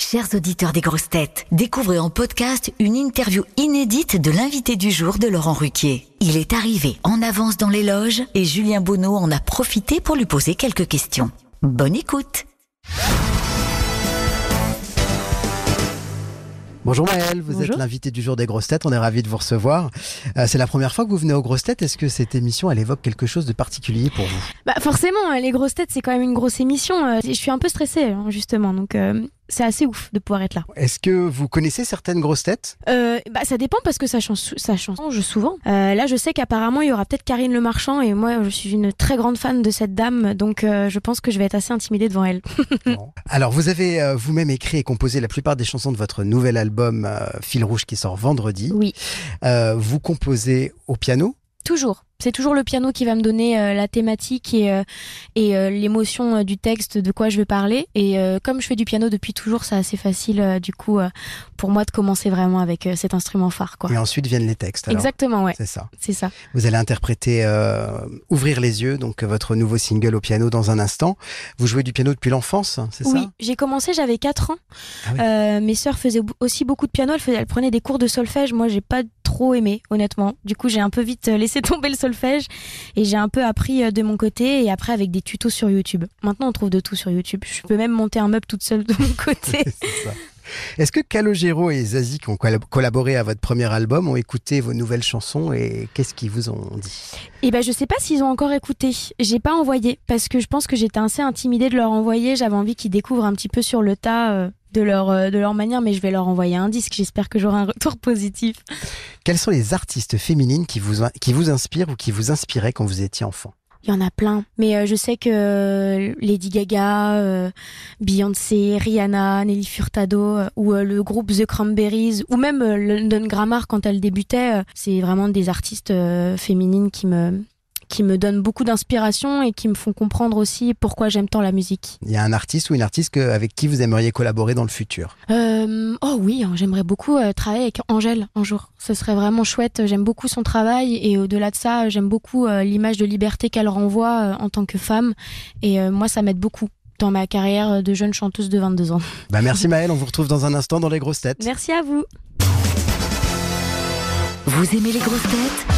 Chers auditeurs des grosses têtes, découvrez en podcast une interview inédite de l'invité du jour de Laurent Ruquier. Il est arrivé en avance dans les loges et Julien Bonneau en a profité pour lui poser quelques questions. Bonne écoute Bonjour Maëlle, vous Bonjour. êtes l'invité du jour des grosses têtes, on est ravi de vous recevoir. Euh, c'est la première fois que vous venez aux grosses têtes, est-ce que cette émission elle évoque quelque chose de particulier pour vous? Bah forcément, euh, les grosses têtes, c'est quand même une grosse émission. Euh, Je suis un peu stressée, hein, justement, donc euh, c'est assez ouf de pouvoir être là. Est-ce que vous connaissez certaines grosses têtes? Euh, bah ça dépend parce que ça change, ça change souvent. Euh, là, je sais qu'apparemment il y aura peut-être Karine Le Marchand et moi, je suis une très grande fan de cette dame, donc euh, je pense que je vais être assez intimidée devant elle. Alors vous avez vous-même écrit et composé la plupart des chansons de votre nouvel album Fil Rouge qui sort vendredi. Oui, vous composez au piano toujours. C'est toujours le piano qui va me donner euh, la thématique et, euh, et euh, l'émotion du texte, de quoi je veux parler. Et comme je fais du piano depuis toujours, c'est assez facile, du coup, pour moi de commencer vraiment avec cet instrument phare. Quoi. et ensuite viennent les textes. alors. Exactement, ouais. C'est ça. C'est ça. Vous allez interpréter Ouvrir les yeux, donc votre nouveau single au piano dans un instant. Vous jouez du piano depuis l'enfance, c'est Oui, ça j'ai commencé, j'avais 4 ans. Ah oui. Mes sœurs faisaient aussi beaucoup de piano, elles, faisaient- elles prenaient des cours de solfège. Moi, j'ai pas trop aimé, honnêtement. Du coup, j'ai un peu vite euh, laissé tomber le solfège et j'ai un peu appris euh, de mon côté et après avec des tutos sur YouTube. Maintenant, on trouve de tout sur YouTube. Je peux même monter un meuble toute seule de mon côté. Est-ce que Calogero et Zazie, qui ont collab- collaboré à votre premier album, ont écouté vos nouvelles chansons et qu'est-ce qu'ils vous ont dit? Et ben, je sais pas s'ils ont encore écouté. J'ai pas envoyé parce que je pense que j'étais assez intimidée de leur envoyer. J'avais envie qu'ils découvrent un petit peu sur le tas. euh, de leur, de leur manière, mais je vais leur envoyer un disque. J'espère que j'aurai un retour positif. Quelles sont les artistes féminines qui vous, inspirent ou qui vous inspiraient quand vous étiez enfant? Il y en a plein. Mais euh, je sais que euh, Lady Gaga, euh, Beyoncé, Rihanna, Nelly Furtado, ou le groupe The Cranberries, ou même London Grammar quand elle débutait, c'est vraiment des artistes féminines qui me qui me donnent beaucoup d'inspiration et qui me font comprendre aussi pourquoi j'aime tant la musique. Il y a un artiste ou une artiste que- avec qui vous aimeriez collaborer dans le futur? Euh, oh oui, hein, j'aimerais beaucoup euh, travailler avec Angèle un jour. Ce serait vraiment chouette. J'aime beaucoup son travail et au-delà de ça, j'aime beaucoup euh, l'image de liberté qu'elle renvoie en tant que femme. Et moi, ça m'aide beaucoup dans ma carrière de jeune chanteuse de 22 ans. bah Merci Maëlle, on vous retrouve dans un instant dans les grosses têtes. Merci à vous. Vous aimez les grosses têtes?